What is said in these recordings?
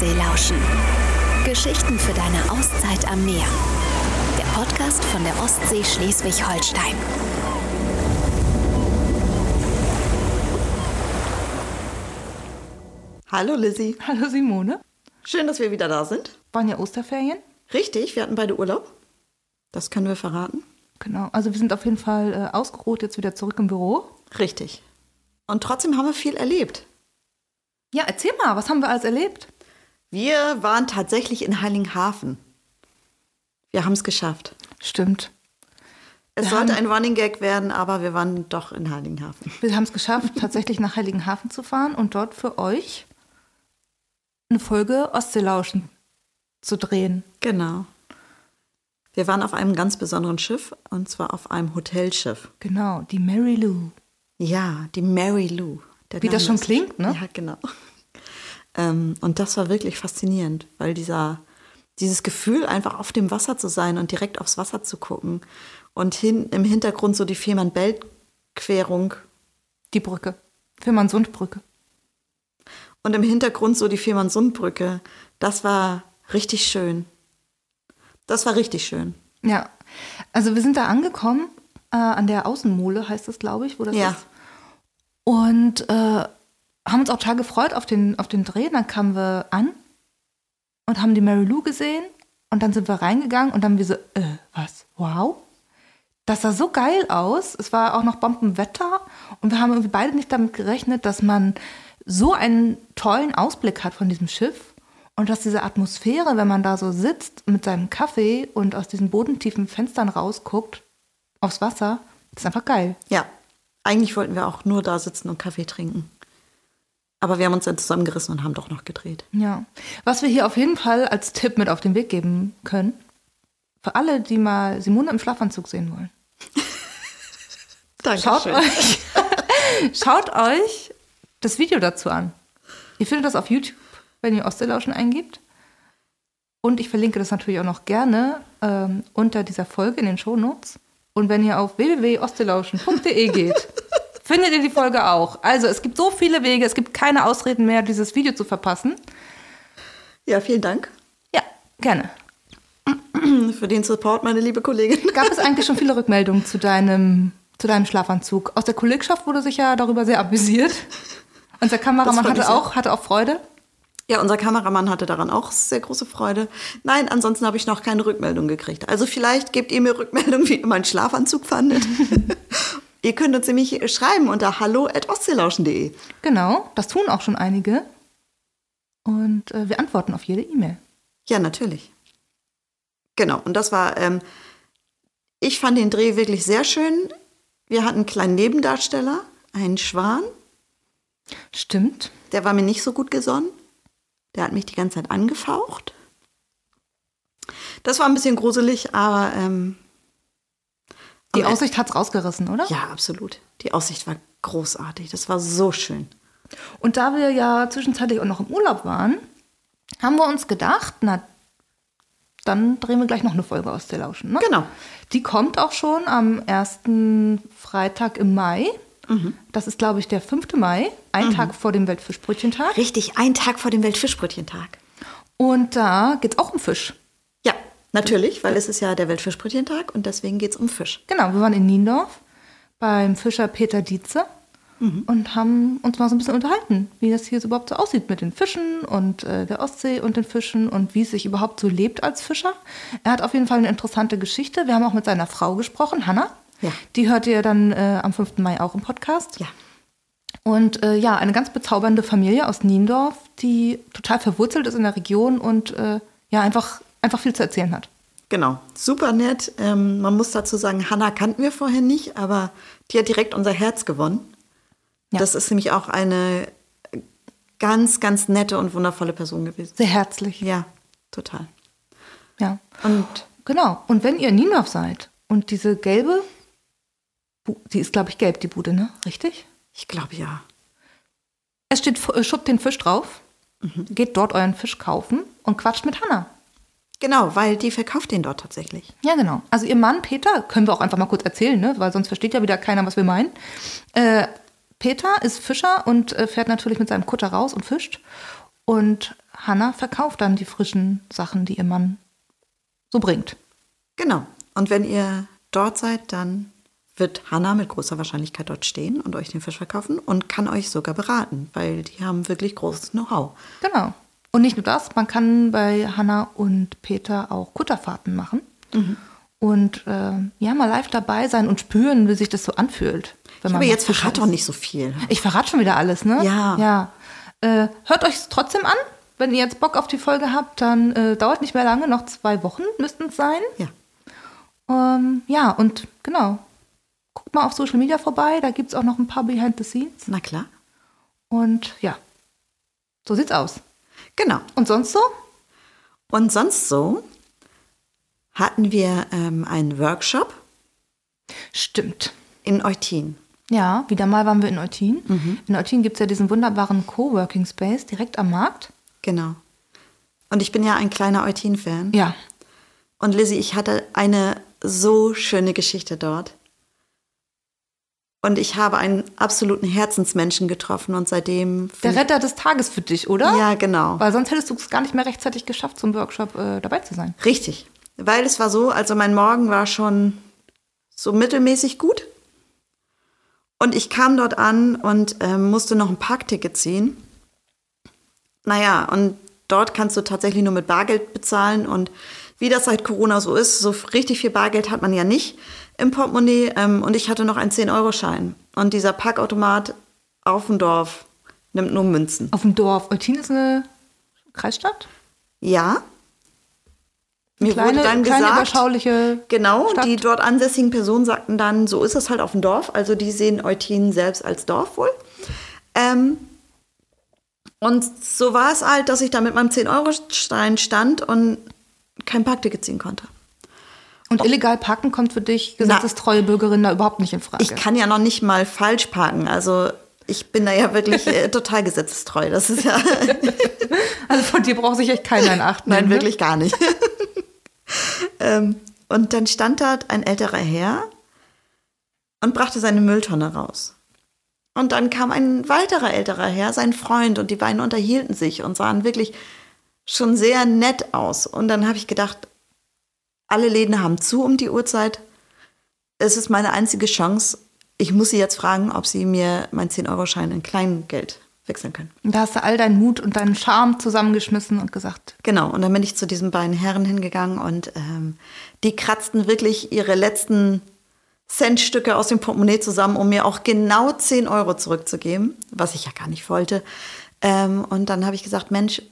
Ostsee lauschen. Geschichten für deine Auszeit am Meer. Der Podcast von der Ostsee Schleswig-Holstein. Hallo Lizzie. Hallo Simone. Schön, dass wir wieder da sind. Waren ja Osterferien? Richtig, wir hatten beide Urlaub. Das können wir verraten. Genau. Also wir sind auf jeden Fall äh, ausgeruht, jetzt wieder zurück im Büro. Richtig. Und trotzdem haben wir viel erlebt. Ja, erzähl mal, was haben wir alles erlebt? Wir waren tatsächlich in Heiligenhafen. Wir haben es geschafft. Stimmt. Es Wir sollte ein Running Gag werden, aber wir waren doch in Heiligenhafen. Wir haben es geschafft, tatsächlich nach Heiligenhafen zu fahren und dort für euch eine Folge Ostseelauschen zu drehen. Genau. Wir waren auf einem ganz besonderen Schiff, und zwar auf einem Hotelschiff. Genau, die Mary Lou. Ja, die Mary Lou. Wie das Name schon ist- klingt, ne? Ja, genau. Ähm, und das war wirklich faszinierend, weil dieser, dieses Gefühl, einfach auf dem Wasser zu sein und direkt aufs Wasser zu gucken und hin, im Hintergrund so die Fehmarn-Belt-Querung Die Brücke. Fehmarnsundbrücke. und im Hintergrund so die Fehmarn-Sundbrücke, das war richtig schön. Das war richtig schön. Ja, also wir sind da angekommen, äh, an der Außenmole heißt das, glaube ich, wo das Ja. ist. Und äh, haben uns auch total gefreut auf den, auf den Dreh. Dann kamen wir an und haben die Mary Lou gesehen. Und dann sind wir reingegangen und dann haben wir so, äh, was? Wow. Das sah so geil aus. Es war auch noch Bombenwetter. Und wir haben irgendwie beide nicht damit gerechnet, dass man so einen tollen Ausblick hat von diesem Schiff. Und dass diese Atmosphäre, wenn man da so sitzt mit seinem Kaffee und aus diesen bodentiefen Fenstern rausguckt aufs Wasser, ist einfach geil. Ja, eigentlich wollten wir auch nur da sitzen und Kaffee trinken. Aber wir haben uns dann zusammengerissen und haben doch noch gedreht. Ja. Was wir hier auf jeden Fall als Tipp mit auf den Weg geben können, für alle, die mal Simone im Schlafanzug sehen wollen. Danke Schaut euch, schaut euch das Video dazu an. Ihr findet das auf YouTube, wenn ihr Ostseelauschen eingibt. Und ich verlinke das natürlich auch noch gerne ähm, unter dieser Folge in den Shownotes. Und wenn ihr auf www.ostelauschen.de geht, findet ihr die Folge auch. Also es gibt so viele Wege, es gibt keine Ausreden mehr, dieses Video zu verpassen. Ja, vielen Dank Ja, gerne. für den Support, meine liebe Kollegin. Gab es eigentlich schon viele Rückmeldungen zu deinem, zu deinem Schlafanzug? Aus der Kollegschaft wurde sich ja darüber sehr amüsiert. Unser Kameramann hatte auch, hatte auch Freude. Ja, unser Kameramann hatte daran auch sehr große Freude. Nein, ansonsten habe ich noch keine Rückmeldung gekriegt. Also vielleicht gebt ihr mir Rückmeldung, wie ihr meinen Schlafanzug fandet. ihr könnt uns nämlich schreiben unter hallo.ostseelauschen.de. Genau, das tun auch schon einige. Und äh, wir antworten auf jede E-Mail. Ja, natürlich. Genau, und das war, ähm, ich fand den Dreh wirklich sehr schön. Wir hatten einen kleinen Nebendarsteller, einen Schwan. Stimmt. Der war mir nicht so gut gesonnen. Der hat mich die ganze Zeit angefaucht. Das war ein bisschen gruselig, aber ähm, Die am Aussicht hat's rausgerissen, oder? Ja, absolut. Die Aussicht war großartig. Das war so schön. Und da wir ja zwischenzeitlich auch noch im Urlaub waren, haben wir uns gedacht, na, dann drehen wir gleich noch eine Folge aus der Lauschen. Ne? Genau. Die kommt auch schon am ersten Freitag im Mai. Das ist, glaube ich, der 5. Mai, ein Tag vor dem Weltfischbrötchentag. Richtig, ein Tag vor dem Weltfischbrötchentag. Und da geht es auch um Fisch. Natürlich, weil es ist ja der Weltfischbrötchentag und deswegen geht es um Fisch. Genau, wir waren in Niendorf beim Fischer Peter Dietze und haben uns mal so ein bisschen unterhalten, wie das hier so überhaupt so aussieht mit den Fischen und äh, der Ostsee und den Fischen und wie es sich überhaupt so lebt als Fischer. Er hat auf jeden Fall eine interessante Geschichte. Wir haben auch mit seiner Frau gesprochen, Hanna. Ja. Die hört ihr dann äh, am 5. Mai auch im Podcast. Ja. Und äh, ja, eine ganz bezaubernde Familie aus Niendorf, die total verwurzelt ist in der Region und äh, ja, einfach, einfach viel zu erzählen hat. Genau, super nett. Ähm, man muss dazu sagen, Hanna kannten wir vorher nicht, aber die hat direkt unser Herz gewonnen. Ja. Das ist nämlich auch eine ganz, ganz nette und wundervolle Person gewesen. Sehr herzlich. Ja, total. Ja. Und Genau. Und wenn ihr in Niendorf seid und diese gelbe, die ist, glaube ich, gelb, die Bude, ne? Richtig? ich glaube ja. Es steht äh, Schupp den Fisch drauf. Geht dort euren Fisch kaufen und quatscht mit Hanna. Genau, weil die verkauft den dort tatsächlich. Ja, genau. Also ihr Mann Peter, können wir auch einfach mal kurz erzählen, ne? weil sonst versteht ja wieder keiner, was wir meinen. Äh, Peter ist Fischer und äh, fährt natürlich mit seinem Kutter raus und fischt. Und Hannah verkauft dann die frischen Sachen, die ihr Mann so bringt. Genau. Und wenn ihr dort seid, dann wird Hannah mit großer Wahrscheinlichkeit dort stehen und euch den Fisch verkaufen und kann euch sogar beraten, weil die haben wirklich großes Know-how. Genau. Und nicht nur das, man kann bei Hannah und Peter auch Kutterfahrten machen. Und äh, ja, mal live dabei sein und spüren, wie sich das so anfühlt. Wenn Aber mal jetzt Fisch verrat isst. doch nicht so viel. Ich verrate schon wieder alles, ne? Ja. Ja. Äh, hört euch trotzdem an. Wenn ihr jetzt Bock auf die Folge habt, dann äh, dauert nicht mehr lange, noch zwei Wochen müssten es sein. Ja. Ähm, ja, und genau. Guckt mal auf Social Media vorbei, da gibt es auch noch ein paar Behind the Scenes. Na klar. Und ja, so sieht's aus. Genau. Und sonst so? Und sonst so hatten wir ähm, einen Workshop Stimmt. in Eutin. Ja, wieder mal waren wir in Eutin. Mhm. In Eutin gibt es ja diesen wunderbaren Coworking Space direkt am Markt. Genau. Und ich bin ja ein kleiner Eutin-Fan. Ja. Und Lizzie, ich hatte eine so schöne Geschichte dort. Und ich habe einen absoluten Herzensmenschen getroffen und seitdem. Der Retter des Tages für dich, oder? Ja, genau. Weil sonst hättest du es gar nicht mehr rechtzeitig geschafft, zum Workshop äh, dabei zu sein. Richtig. Weil es war so, also mein Morgen war schon so mittelmäßig gut. Und ich kam dort an und ähm, musste noch ein Parkticket ziehen. Naja, und dort kannst du tatsächlich nur mit Bargeld bezahlen. Und wie das seit Corona so ist, so richtig viel Bargeld hat man ja nicht im Portemonnaie. Ähm, und ich hatte noch einen 10-Euro-Schein. Und dieser Parkautomat auf dem Dorf nimmt nur Münzen. Auf dem Dorf. Eutin ist eine Kreisstadt? Ja. Mir kleine, wurde dann kleine gesagt, überschauliche Genau, Stadt. die dort ansässigen Personen sagten dann, so ist es halt auf dem Dorf. Also die sehen Eutin selbst als Dorf wohl. Ähm, und so war es halt, dass ich da mit meinem 10-Euro-Stein stand und kein Parkticket ziehen konnte. Und illegal parken kommt für dich, gesetzestreue Bürgerin, da überhaupt nicht in Frage. Ich kann ja noch nicht mal falsch parken. Also ich bin da ja wirklich äh, total gesetzestreu. Das ist ja, also von dir braucht sich echt keiner in Acht nein, nehmen, ne? wirklich gar nicht. ähm, und dann stand dort ein älterer Herr und brachte seine Mülltonne raus. Und dann kam ein weiterer älterer Herr, sein Freund, und die beiden unterhielten sich und sahen wirklich schon sehr nett aus. Und dann habe ich gedacht, alle Läden haben zu um die Uhrzeit. Es ist meine einzige Chance. Ich muss sie jetzt fragen, ob sie mir meinen 10-Euro-Schein in Kleingeld wechseln können. Und da hast du all deinen Mut und deinen Charme zusammengeschmissen und gesagt, Genau, und dann bin ich zu diesen beiden Herren hingegangen und ähm, die kratzten wirklich ihre letzten Centstücke aus dem Portemonnaie zusammen, um mir auch genau 10 Euro zurückzugeben, was ich ja gar nicht wollte. Ähm, und dann habe ich gesagt, Mensch,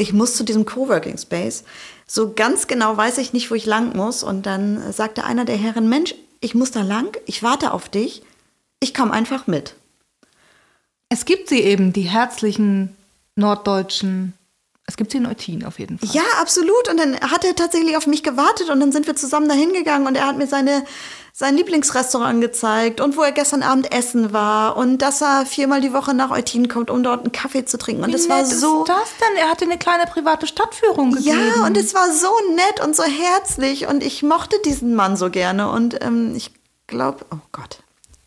ich muss zu diesem Coworking Space. So ganz genau weiß ich nicht, wo ich lang muss. Und dann sagte einer der Herren, Mensch, ich muss da lang, ich warte auf dich, ich komme einfach mit. es gibt sie eben, die herzlichen norddeutschen, es gibt sie in Eutin auf jeden Fall. Ja, absolut. Und dann hat er tatsächlich auf mich gewartet und dann sind wir zusammen dahin gegangen und er hat mir seine, sein Lieblingsrestaurant gezeigt und wo er gestern Abend essen war und dass er viermal die Woche nach Eutin kommt, um dort einen Kaffee zu trinken. Und Wie es war so. ist das denn? Er hatte eine kleine private Stadtführung gegeben. Ja, und es war so nett und so herzlich und ich mochte diesen Mann so gerne und ähm, ich glaube, oh Gott,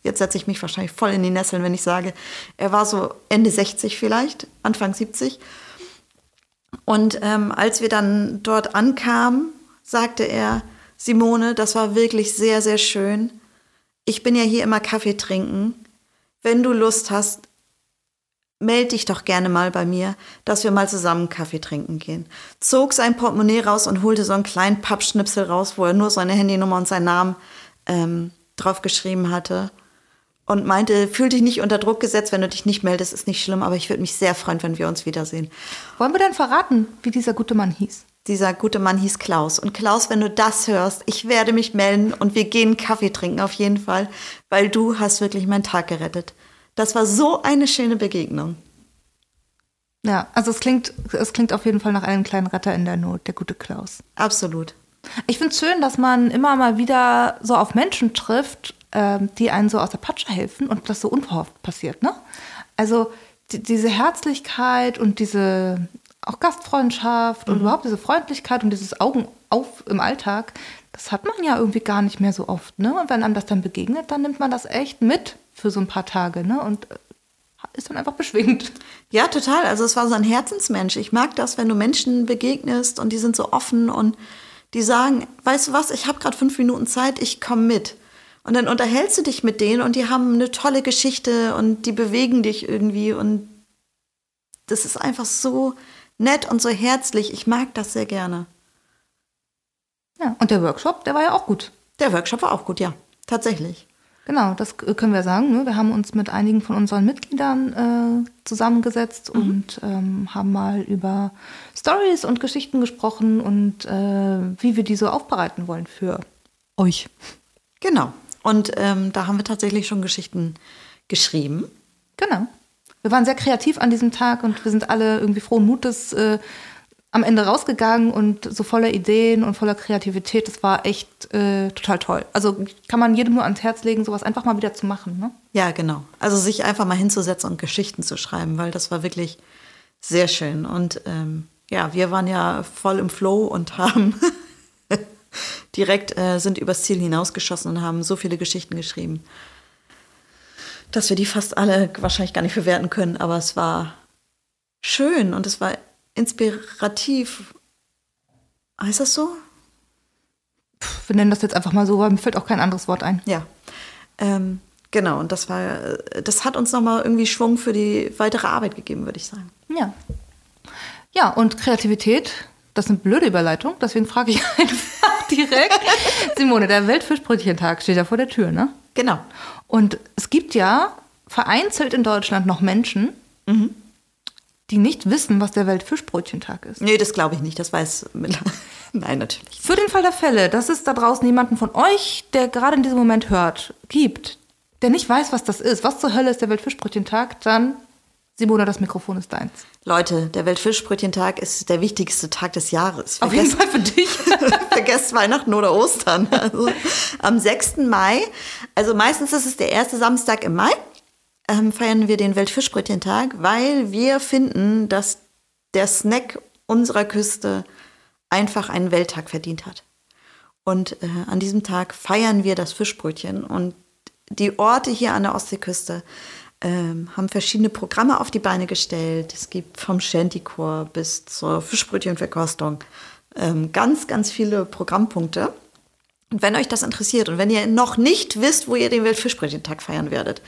jetzt setze ich mich wahrscheinlich voll in die Nesseln, wenn ich sage, er war so Ende 60 vielleicht, Anfang 70. Und ähm, als wir dann dort ankamen, sagte er, Simone, das war wirklich sehr, sehr schön. Ich bin ja hier immer Kaffee trinken. Wenn du Lust hast, melde dich doch gerne mal bei mir, dass wir mal zusammen Kaffee trinken gehen. Zog sein Portemonnaie raus und holte so einen kleinen Pappschnipsel raus, wo er nur seine Handynummer und seinen Namen ähm, draufgeschrieben hatte. Und meinte, fühl dich nicht unter Druck gesetzt, wenn du dich nicht meldest, ist nicht schlimm, aber ich würde mich sehr freuen, wenn wir uns wiedersehen. Wollen wir denn verraten, wie dieser gute Mann hieß? Dieser gute Mann hieß Klaus. Und Klaus, wenn du das hörst, ich werde mich melden und wir gehen Kaffee trinken auf jeden Fall, weil du hast wirklich meinen Tag gerettet. Das war so eine schöne Begegnung. Ja, also es klingt, es klingt auf jeden Fall nach einem kleinen Retter in der Not, der gute Klaus. Absolut. Ich finde es schön, dass man immer mal wieder so auf Menschen trifft, ähm, die einen so aus der Patsche helfen und das so unverhofft passiert, ne? Also die, diese Herzlichkeit und diese auch Gastfreundschaft und überhaupt diese Freundlichkeit und dieses Augen auf im Alltag, das hat man ja irgendwie gar nicht mehr so oft, ne? Und wenn einem das dann begegnet, dann nimmt man das echt mit für so ein paar Tage, ne? Und äh, ist dann einfach beschwingt. Ja, total. Also es war so ein Herzensmensch. Ich mag das, wenn du Menschen begegnest und die sind so offen und die sagen, weißt du was, ich habe gerade fünf Minuten Zeit, ich komme mit. Und dann unterhältst du dich mit denen und die haben eine tolle Geschichte und die bewegen dich irgendwie und das ist einfach so nett und so herzlich. Ich mag das sehr gerne. Ja, und der Workshop, der war ja auch gut. Der Workshop war auch gut, ja, tatsächlich. Genau, das können wir sagen. Ne? Wir haben uns mit einigen von unseren Mitgliedern äh, zusammengesetzt mhm. und ähm, haben mal über Stories und Geschichten gesprochen und äh, wie wir die so aufbereiten wollen für euch. Genau. Und ähm, da haben wir tatsächlich schon Geschichten geschrieben. Genau. Wir waren sehr kreativ an diesem Tag und wir sind alle irgendwie frohen Mutes äh, am Ende rausgegangen und so voller Ideen und voller Kreativität. Das war echt äh, total toll. Also kann man jedem nur ans Herz legen, sowas einfach mal wieder zu machen. Ne? Ja, genau. Also sich einfach mal hinzusetzen und Geschichten zu schreiben, weil das war wirklich sehr schön. Und ähm, ja, wir waren ja voll im Flow und haben direkt äh, sind übers Ziel hinausgeschossen und haben so viele Geschichten geschrieben, dass wir die fast alle wahrscheinlich gar nicht bewerten können. Aber es war schön und es inspirativ. Heißt das so? Wir nennen das jetzt einfach mal so, weil mir fällt auch kein anderes Wort ein. Ja. Ähm, genau, und das war, das hat uns nochmal irgendwie Schwung für die weitere Arbeit gegeben, würde ich sagen. Ja. Ja, und Kreativität, das ist eine blöde Überleitung, deswegen frage ich einfach direkt. Simone, der Weltfischbrötchentag steht ja vor der Tür, ne? Genau. Und es gibt ja vereinzelt in Deutschland noch Menschen, mhm die nicht wissen, was der Weltfischbrötchentag ist. Nee, das glaube ich nicht. Das weiß. Nein, natürlich. Für den Fall der Fälle, dass es da draußen jemanden von euch, der gerade in diesem Moment hört, gibt, der nicht weiß, was das ist, was zur Hölle ist der Weltfischbrötchentag, dann, Simona, das Mikrofon ist deins. Leute, der Weltfischbrötchentag ist der wichtigste Tag des Jahres. Auf jeden Fall für dich. Vergesst Weihnachten oder Ostern. Also, am 6. Mai, also meistens ist es der erste Samstag im Mai ähm, feiern wir den Weltfischbrötchentag, weil wir finden, dass der Snack unserer Küste einfach einen Welttag verdient hat. Und äh, an diesem Tag feiern wir das Fischbrötchen. Und die Orte hier an der Ostseeküste haben verschiedene Programme auf die Beine gestellt. Es gibt vom Shantychor bis zur Fischbrötchenverkostung ähm, ganz, ganz viele Programmpunkte. Und wenn euch das interessiert und wenn ihr noch nicht wisst, wo ihr den Weltfischbrötchentag feiern werdet,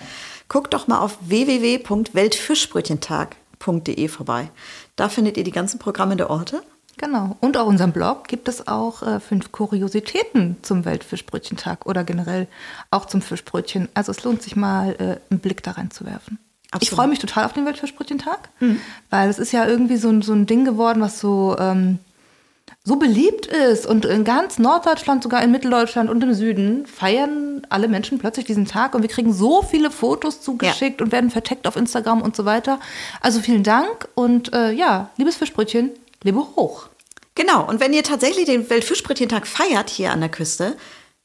guckt doch mal auf www.weltfischbrötchentag.de vorbei. Da findet ihr die ganzen Programme der Orte. Genau. Und auf unserem Blog gibt es auch äh, fünf Kuriositäten zum Weltfischbrötchentag oder generell auch zum Fischbrötchen. Also es lohnt sich mal, äh, einen Blick da reinzuwerfen. Absolut. Ich freue mich total auf den Weltfischbrötchentag, mhm. weil es ist ja irgendwie so, so ein Ding geworden, was so ähm, so beliebt ist und in ganz Norddeutschland, sogar in Mitteldeutschland und im Süden feiern alle Menschen plötzlich diesen Tag und wir kriegen so viele Fotos zugeschickt ja. und werden verteckt auf Instagram und so weiter. Also vielen Dank und äh, ja, liebes Fischbrötchen, lebe hoch. Genau, und wenn ihr tatsächlich den Weltfischbrötchentag feiert hier an der Küste,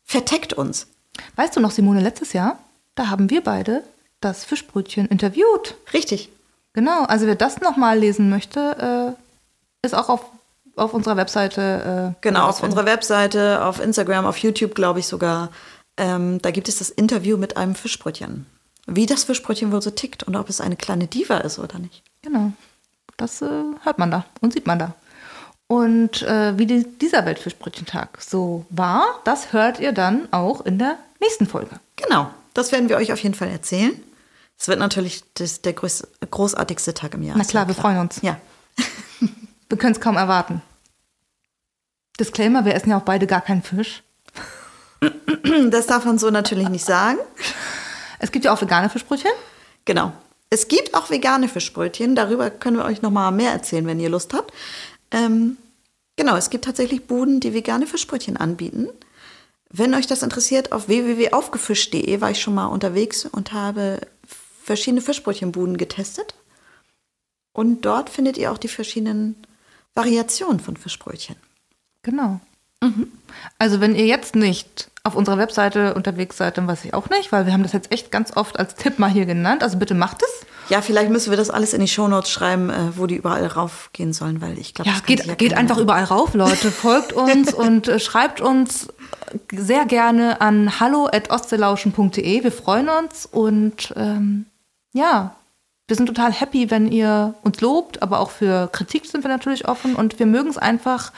verteckt uns. Weißt du noch, Simone, letztes Jahr, da haben wir beide das Fischbrötchen interviewt. Richtig. Genau, also wer das nochmal lesen möchte, äh, ist auch auf auf unserer Webseite. Äh, genau, auf unserer Webseite, auf Instagram, auf YouTube, glaube ich sogar. Ähm, da gibt es das Interview mit einem Fischbrötchen. Wie das Fischbrötchen wohl so tickt und ob es eine kleine Diva ist oder nicht. Genau. Das äh, hört man da und sieht man da. Und äh, wie die, dieser Weltfischbrötchentag so war, das hört ihr dann auch in der nächsten Folge. Genau, das werden wir euch auf jeden Fall erzählen. Es wird natürlich das, der groß, großartigste Tag im Jahr. Na klar, wir freuen uns. Ja. Wir können es kaum erwarten. Disclaimer, wir essen ja auch beide gar keinen Fisch. Das darf man so natürlich nicht sagen. Es gibt ja auch vegane Fischbrötchen. Genau. Es gibt auch vegane Fischbrötchen. Darüber können wir euch noch mal mehr erzählen, wenn ihr Lust habt. Ähm, genau, es gibt tatsächlich Buden, die vegane Fischbrötchen anbieten. Wenn euch das interessiert, auf www.aufgefischt.de war ich schon mal unterwegs und habe verschiedene Fischbrötchenbuden getestet. Und dort findet ihr auch die verschiedenen Variation von Fischbrötchen. Genau. Mhm. Also wenn ihr jetzt nicht auf unserer Webseite unterwegs seid, dann weiß ich auch nicht, weil wir haben das jetzt echt ganz oft als Tipp mal hier genannt. Also bitte macht es. Ja, vielleicht müssen wir das alles in die Shownotes schreiben, äh, wo die überall raufgehen sollen, weil ich glaube, ja, geht, ja geht einfach überall rauf, Leute. Folgt uns und äh, schreibt uns sehr gerne an hallo@ostseelauschen.de. Wir freuen uns und ähm, ja, wir sind total happy, wenn ihr uns lobt, aber auch für Kritik sind wir natürlich offen und wir mögen es einfach,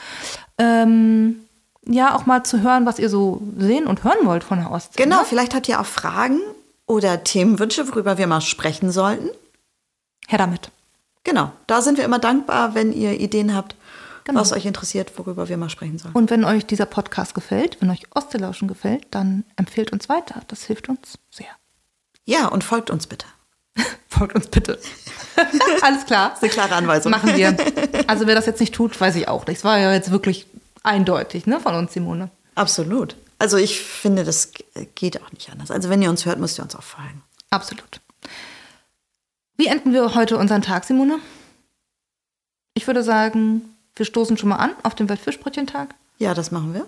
ähm, ja, auch mal zu hören, was ihr so sehen und hören wollt von der Ostsee. Genau, ne? vielleicht habt ihr auch Fragen oder Themenwünsche, worüber wir mal sprechen sollten. Her damit. Genau, da sind wir immer dankbar, wenn ihr Ideen habt, Genau. was euch interessiert, worüber wir mal sprechen sollen. Und wenn euch dieser Podcast gefällt, wenn euch Ostseelauschen gefällt, dann empfehlt uns weiter. Das hilft uns sehr. Ja, und folgt uns bitte. Folgt uns bitte. Alles klar. Das ist eine klare Anweisung. Machen wir. Also wer das jetzt nicht tut, weiß ich auch nicht. Es war ja jetzt wirklich eindeutig ne, von uns, Simone. Absolut. Also ich finde, das geht auch nicht anders. Also wenn ihr uns hört, müsst ihr uns auch folgen. Absolut. Wie enden wir heute unseren Tag, Simone? Ich würde sagen, wir stoßen schon mal an auf den Weltfischbrötchentag. Ja, das machen wir.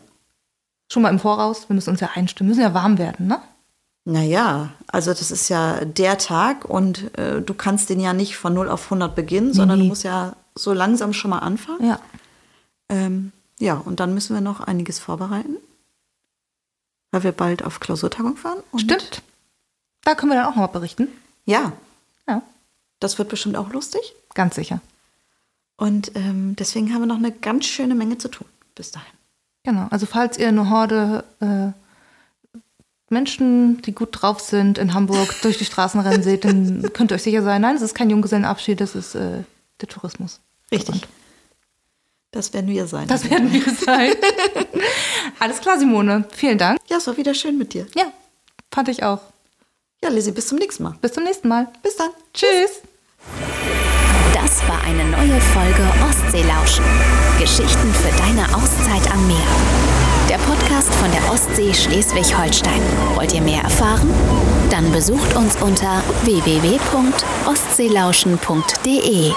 Schon mal im Voraus. Wir müssen uns ja einstimmen, müssen ja warm werden, ne? Naja, also das ist ja der Tag und äh, du kannst den ja nicht von 0 auf 100 beginnen, sondern du nee. musst ja so langsam schon mal anfangen. Ja. Ähm, ja, und dann müssen wir noch einiges vorbereiten, weil wir bald auf Klausurtagung fahren. Stimmt. Da können wir dann auch noch mal berichten. Ja, Ja, das wird bestimmt auch lustig. ganz sicher. Und ähm, deswegen haben wir noch eine ganz schöne Menge zu tun bis dahin. Genau. Also falls ihr eine Horde äh, Menschen, die gut drauf sind, in Hamburg durch die Straßen rennen seht, dann könnt ihr euch sicher sein, nein, es ist kein Junggesellenabschied, das ist äh, der Tourismus. Richtig. Das werden wir sein. Das werden wir sein. Alles klar, Simone. Vielen Dank. ja, es war wieder schön mit dir. Ja, fand ich auch. Ja, Lizzie, bis zum nächsten Mal. Bis zum nächsten Mal. Bis dann. Tschüss. Das war eine neue Folge Ostseelauschen. Geschichten für deine Auszeit am Meer. Der Podcast von der Ostsee Schleswig-Holstein. Wollt ihr mehr erfahren? Dann besucht uns unter www.ostseelauschen.de.